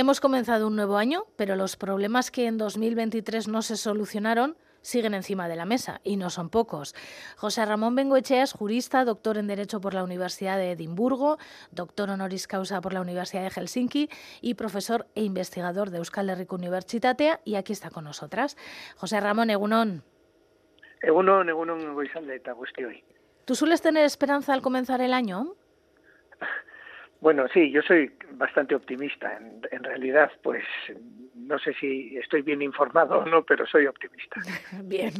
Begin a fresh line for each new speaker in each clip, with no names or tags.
Hemos comenzado un nuevo año, pero los problemas que en 2023 no se solucionaron siguen encima de la mesa y no son pocos. José Ramón Bengoechea es jurista, doctor en Derecho por la Universidad de Edimburgo, doctor honoris causa por la Universidad de Helsinki y profesor e investigador de Euskal Herriko Universitatea y aquí está con nosotras. José Ramón Egunon.
Egunon, Egunon Goizaldeta, hoy.
¿Tú sueles tener esperanza al comenzar el año?
Bueno, sí, yo soy bastante optimista. En, realidad, pues no sé si estoy bien informado o no, pero soy optimista.
Bien.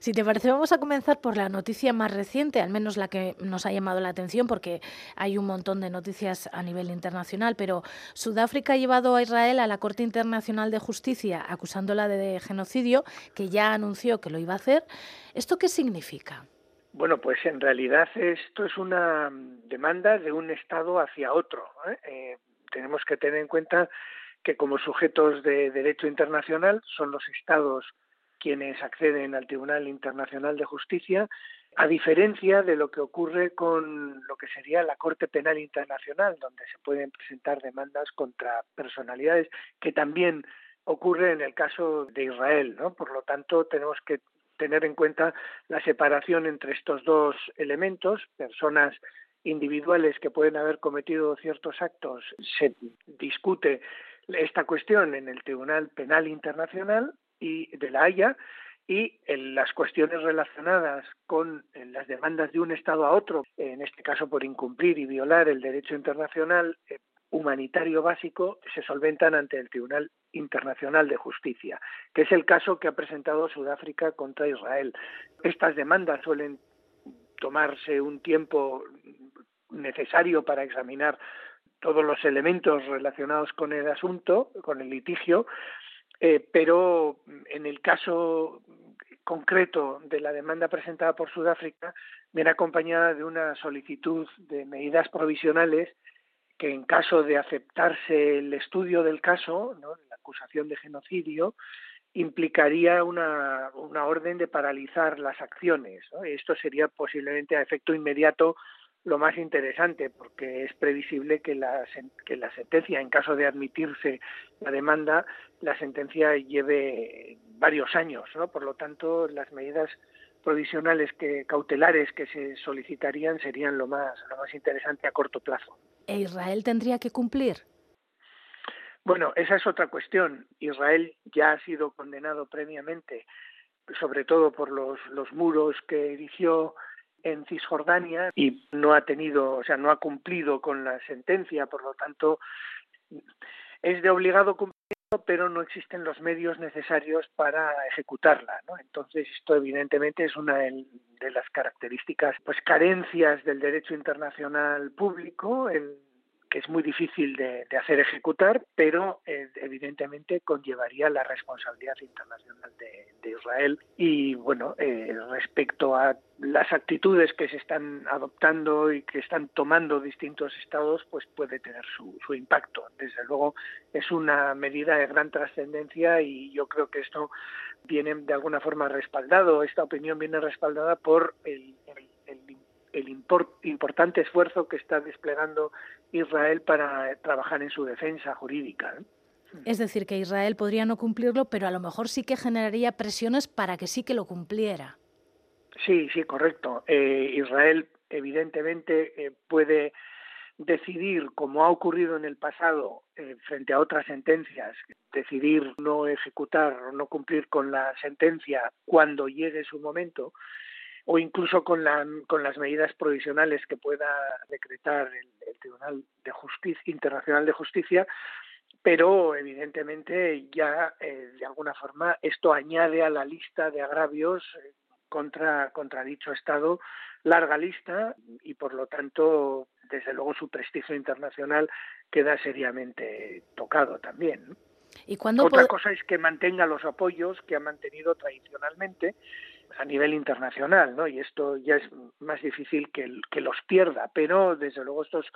Si te parece, vamos a comenzar por la noticia más reciente, al menos la que nos ha llamado la atención, porque hay un montón de noticias a nivel internacional, pero Sudáfrica ha llevado a Israel a la Corte Internacional de Justicia acusándola de genocidio, que ya anunció que lo iba a hacer. ¿Esto qué significa?
Bueno, pues en realidad esto es una demanda de un Estado hacia otro. ¿eh? Eh, tenemos que tener en cuenta que como sujetos de derecho internacional son los Estados quienes acceden al Tribunal Internacional de Justicia, a diferencia de lo que ocurre con lo que sería la Corte Penal Internacional, donde se pueden presentar demandas contra personalidades, que también ocurre en el caso de Israel, ¿no? Por lo tanto, tenemos que tener en cuenta la separación entre estos dos elementos, personas individuales que pueden haber cometido ciertos actos, se discute esta cuestión en el Tribunal Penal Internacional y de la Haya y en las cuestiones relacionadas con las demandas de un Estado a otro, en este caso por incumplir y violar el derecho internacional, eh, humanitario básico se solventan ante el Tribunal Internacional de Justicia, que es el caso que ha presentado Sudáfrica contra Israel. Estas demandas suelen tomarse un tiempo necesario para examinar todos los elementos relacionados con el asunto, con el litigio, eh, pero en el caso concreto de la demanda presentada por Sudáfrica viene acompañada de una solicitud de medidas provisionales que en caso de aceptarse el estudio del caso, la acusación de genocidio, implicaría una, una orden de paralizar las acciones. Esto sería posiblemente a efecto inmediato lo más interesante, porque es previsible que la, que la sentencia, en caso de admitirse la demanda, la sentencia lleve varios años. ¿no? Por lo tanto, las medidas provisionales que cautelares que se solicitarían serían lo más lo más interesante a corto plazo.
¿E Israel tendría que cumplir?
Bueno, esa es otra cuestión. Israel ya ha sido condenado previamente, sobre todo por los, los muros que erigió en Cisjordania y no ha tenido, o sea, no ha cumplido con la sentencia, por lo tanto, es de obligado cumplimiento, pero no existen los medios necesarios para ejecutarla, ¿no? Entonces, esto evidentemente es una de las características, pues carencias del derecho internacional público en que es muy difícil de, hacer ejecutar, pero eh, evidentemente conllevaría la responsabilidad internacional de, Israel. Y bueno, eh, respecto a las actitudes que se están adoptando y que están tomando distintos estados, pues puede tener su, su impacto. Desde luego es una medida de gran trascendencia y yo creo que esto viene de alguna forma respaldado, esta opinión viene respaldada por el, el, importante esfuerzo que está desplegando Israel para trabajar en su defensa jurídica.
Es decir, que Israel podría no cumplirlo, pero a lo mejor sí que generaría presiones para que sí que lo cumpliera.
Sí, sí, correcto. Eh, Israel evidentemente eh, puede decidir, como ha ocurrido en el pasado eh, frente a otras sentencias, decidir no ejecutar o no cumplir con la sentencia cuando llegue su momento, o incluso con, la, con las medidas provisionales que pueda decretar el, Tribunal de Justicia Internacional de Justicia, pero evidentemente ya eh, de alguna forma esto añade a la lista de agravios eh, contra, contra dicho Estado larga lista y por lo tanto desde luego su prestigio internacional queda seriamente tocado también.
¿Y
Otra cosa es que mantenga los apoyos que ha mantenido tradicionalmente a nivel internacional, ¿no? Y esto ya es más difícil que, que los pierda, pero desde luego estos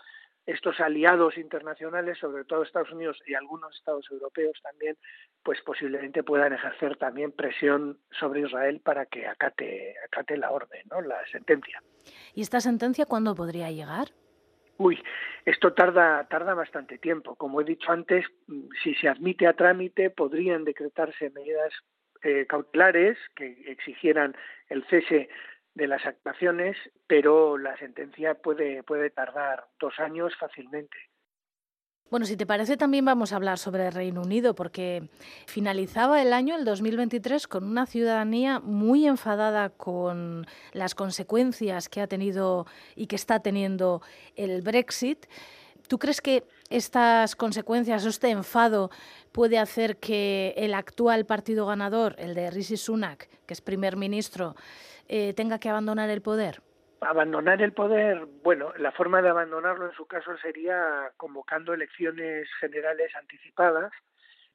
estos aliados internacionales, sobre todo Estados Unidos y algunos estados europeos también, pues posiblemente puedan ejercer también presión sobre Israel para que acate, acate la orden, ¿no? la sentencia.
¿Y esta sentencia cuándo podría llegar?
Uy, esto tarda, tarda bastante tiempo. Como he dicho antes, si se admite a trámite, podrían decretarse medidas eh, cautelares que exigieran el cese de las actuaciones, pero la sentencia puede, puede tardar dos años fácilmente.
Bueno, si te parece, también vamos a hablar sobre el Reino Unido, porque finalizaba el año, el 2023, con una ciudadanía muy enfadada con las consecuencias que ha tenido y que está teniendo el Brexit. ¿Tú crees que estas consecuencias, este enfado, puede hacer que el actual partido ganador, el de Rishi Sunak, que es primer ministro, eh, tenga que abandonar el poder?
Abandonar el poder, bueno, la forma de abandonarlo en su caso sería convocando elecciones generales anticipadas,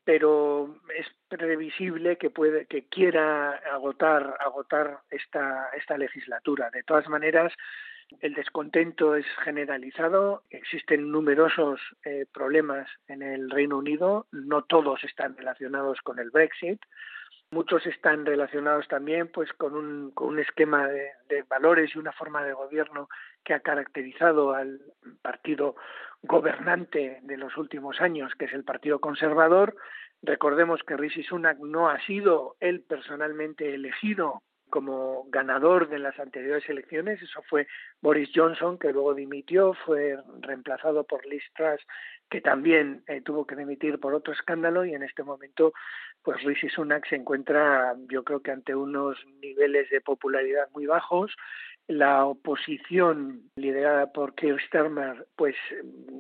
pero es previsible que que quiera agotar agotar esta esta legislatura. De todas maneras, el descontento es generalizado, existen numerosos eh, problemas en el Reino Unido, no todos están relacionados con el Brexit, Muchos están relacionados también pues con un, esquema de, de, valores y una forma de gobierno que ha caracterizado al partido gobernante de los últimos años, que es el Partido Conservador. Recordemos que Rishi Sunak no ha sido él personalmente elegido como ganador de las anteriores elecciones. Eso fue Boris Johnson, que luego dimitió, fue reemplazado por Liz Truss, que también eh, tuvo que dimitir por otro escándalo y en este momento pues Rishi Sunak se encuentra yo creo que ante unos niveles de popularidad muy bajos la oposición liderada por Keir Starmer pues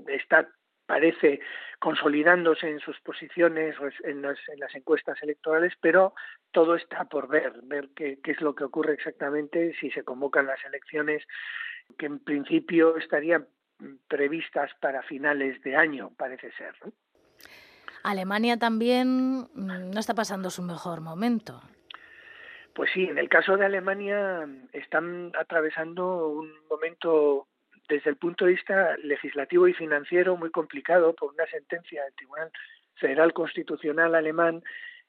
está parece consolidándose en sus posiciones en las, en las encuestas electorales, pero todo está por ver, ver qué, qué, es lo que ocurre exactamente si se convocan las elecciones que en principio estarían previstas para finales de año, parece ser. ¿no?
Alemania también mm, no está pasando su mejor momento.
Pues sí, en el caso de Alemania están atravesando un momento desde el punto de vista legislativo y financiero muy complicado por una sentencia del Tribunal Federal Constitucional alemán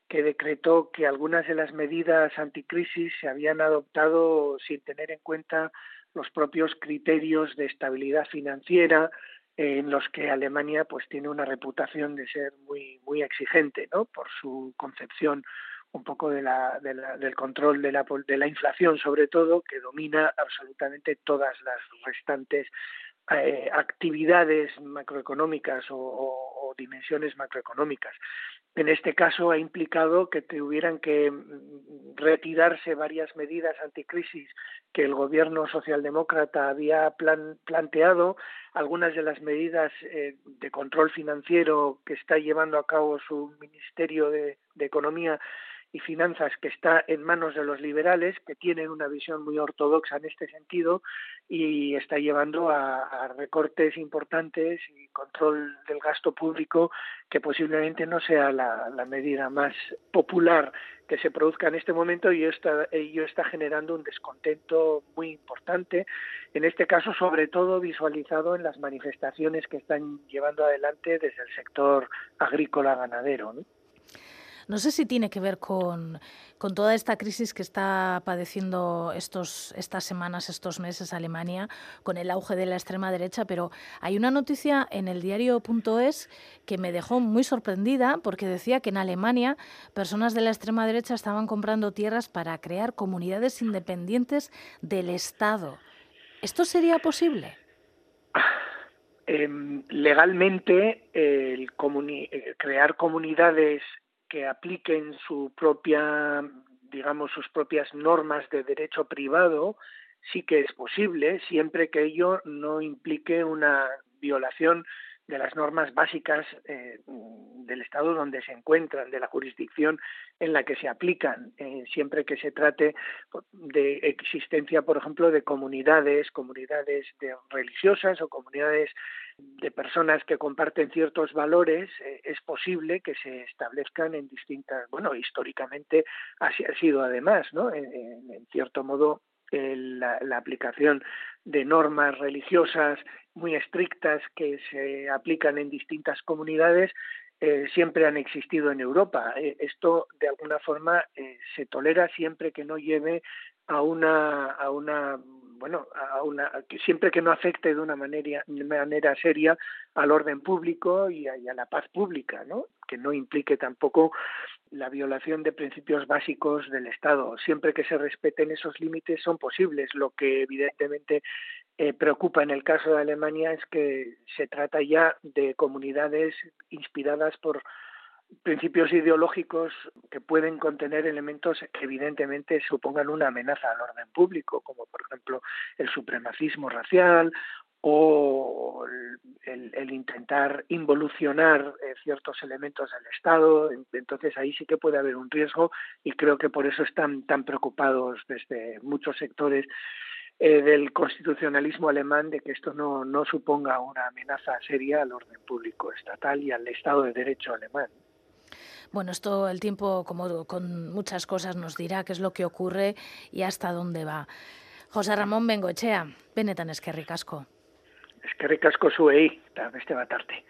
que decretó que algunas de las medidas anticrisis se habían adoptado sin tener en cuenta los propios criterios de estabilidad financiera en los que Alemania pues tiene una reputación de ser muy muy exigente no por su concepción un poco del control de la, inflación, sobre todo, que domina absolutamente todas las restantes eh, actividades macroeconómicas o, dimensiones macroeconómicas. En este caso ha implicado que tuvieran que mm, retirarse varias medidas anticrisis que el gobierno socialdemócrata había plan, planteado, algunas de las medidas eh, de control financiero que está llevando a cabo su Ministerio de Economía y finanzas que está en manos de los liberales, que tienen una visión muy ortodoxa en este sentido y está llevando a, recortes importantes y control del gasto público que posiblemente no sea la, medida más popular que se produzca en este momento y está, ello está generando un descontento muy importante, en este caso sobre todo visualizado en las manifestaciones que están llevando adelante desde el sector agrícola ganadero. ¿no?
No sé si tiene que ver con, con toda esta crisis que está padeciendo estos, estas semanas, estos meses Alemania, con el auge de la extrema derecha, pero hay una noticia en el diario.es que me dejó muy sorprendida porque decía que en Alemania personas de la extrema derecha estaban comprando tierras para crear comunidades independientes del Estado. ¿Esto sería posible?
Eh, legalmente, el comuni crear comunidades que apliquen su propia, digamos, sus propias normas de derecho privado, sí que es posible, siempre que ello no implique una violación de las normas básicas eh, del Estado donde se encuentran, de la jurisdicción en la que se aplican, eh, siempre que se trate de existencia, por ejemplo, de comunidades, comunidades de religiosas o comunidades de personas que comparten ciertos valores, eh, es posible que se establezcan en distintas, bueno, históricamente así ha sido además, ¿no? En cierto modo, la, la, aplicación de normas religiosas muy estrictas que se aplican en distintas comunidades eh, siempre han existido en Europa. Eh, esto, de alguna forma, eh, se tolera siempre que no lleve a una, a una bueno, a una, siempre que no afecte de una manera, manera seria al orden público y a, y a, la paz pública, ¿no? Que no implique tampoco la violación de principios básicos del Estado. Siempre que se respeten esos límites son posibles. Lo que evidentemente eh, preocupa en el caso de Alemania es que se trata ya de comunidades inspiradas por principios ideológicos que pueden contener elementos que evidentemente supongan una amenaza al orden público, como por ejemplo el supremacismo racial o el, intentar involucionar eh, ciertos elementos del Estado. Entonces ahí sí que puede haber un riesgo y creo que por eso están tan preocupados desde muchos sectores eh, del constitucionalismo alemán de que esto no, no suponga una amenaza seria al orden público estatal y al Estado de Derecho alemán.
Bueno, esto el tiempo, como con muchas cosas, nos dirá qué es lo que ocurre y hasta dónde va. José Ramón Bengoechea, benetan eskerrik asko.
Eskerrik asko zuei, eta beste bat arte.